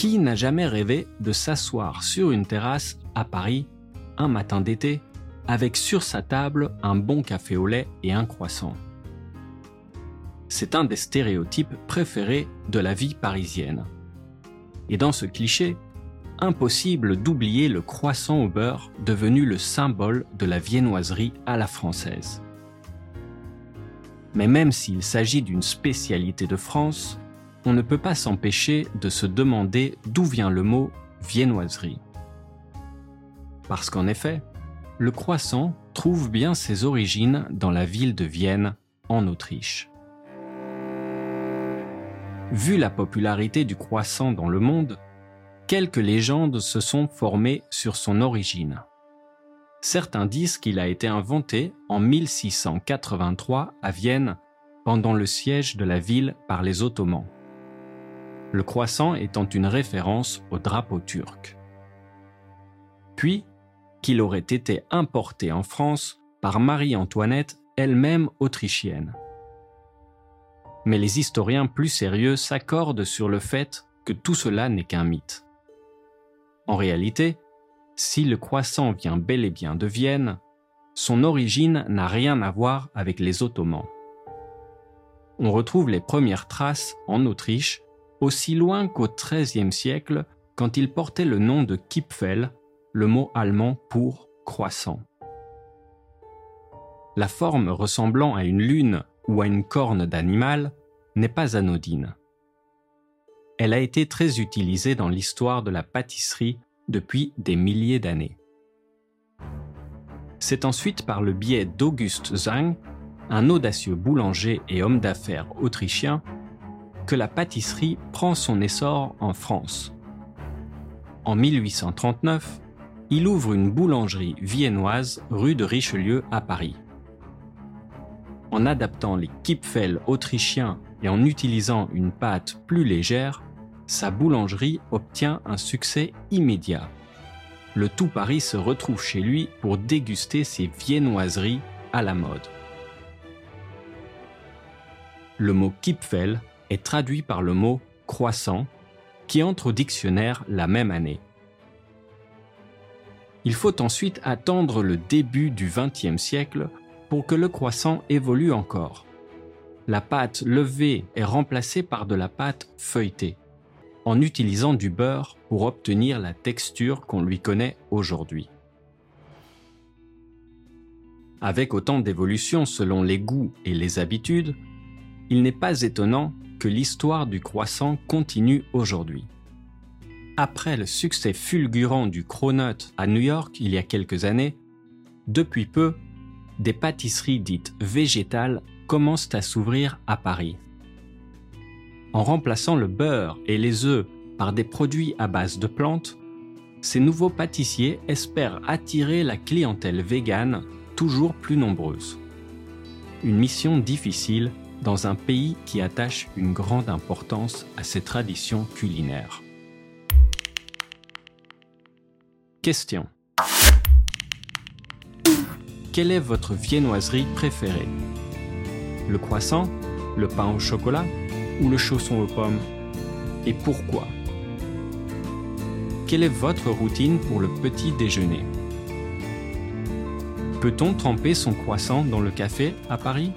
Qui n'a jamais rêvé de s'asseoir sur une terrasse à Paris un matin d'été avec sur sa table un bon café au lait et un croissant? C'est un des stéréotypes préférés de la vie parisienne. Et dans ce cliché, impossible d'oublier le croissant au beurre devenu le symbole de la viennoiserie à la française. Mais même s'il s'agit d'une spécialité de France, on ne peut pas s'empêcher de se demander d'où vient le mot viennoiserie. Parce qu'en effet, le croissant trouve bien ses origines dans la ville de Vienne, en Autriche. Vu la popularité du croissant dans le monde, quelques légendes se sont formées sur son origine. Certains disent qu'il a été inventé en 1683 à Vienne pendant le siège de la ville par les Ottomans. Le croissant étant une référence au drapeau turc. Puis, qu'il aurait été importé en France par Marie-Antoinette, elle-même autrichienne. Mais les historiens plus sérieux s'accordent sur le fait que tout cela n'est qu'un mythe. En réalité, si le croissant vient bel et bien de Vienne, son origine n'a rien à voir avec les Ottomans. On retrouve les premières traces en Autriche, aussi loin qu'au XIIIe siècle, quand il portait le nom de Kipfel, le mot allemand pour croissant. La forme ressemblant à une lune ou à une corne d'animal n'est pas anodine. Elle a été très utilisée dans l'histoire de la pâtisserie depuis des milliers d'années. C'est ensuite par le biais d'August Zang, un audacieux boulanger et homme d'affaires autrichien, que la pâtisserie prend son essor en France. En 1839, il ouvre une boulangerie viennoise rue de Richelieu à Paris. En adaptant les kipfel autrichiens et en utilisant une pâte plus légère, sa boulangerie obtient un succès immédiat. Le tout Paris se retrouve chez lui pour déguster ses viennoiseries à la mode. Le mot Kipfel est traduit par le mot croissant, qui entre au dictionnaire la même année. Il faut ensuite attendre le début du XXe siècle pour que le croissant évolue encore. La pâte levée est remplacée par de la pâte feuilletée en utilisant du beurre pour obtenir la texture qu'on lui connaît aujourd'hui. Avec autant d'évolutions selon les goûts et les habitudes, il n'est pas étonnant l'histoire du croissant continue aujourd'hui. Après le succès fulgurant du Cronut à New York il y a quelques années, depuis peu, des pâtisseries dites végétales commencent à s'ouvrir à Paris en remplaçant le beurre et les œufs par des produits à base de plantes, ces nouveaux pâtissiers espèrent attirer la clientèle végane toujours plus nombreuse. Une mission difficile dans un pays qui attache une grande importance à ses traditions culinaires. Question. Quelle est votre viennoiserie préférée? Le croissant Le pain au chocolat ou le chausson aux pommes? Et pourquoi? Quelle est votre routine pour le petit déjeuner? Peut-on tremper son croissant dans le café à Paris?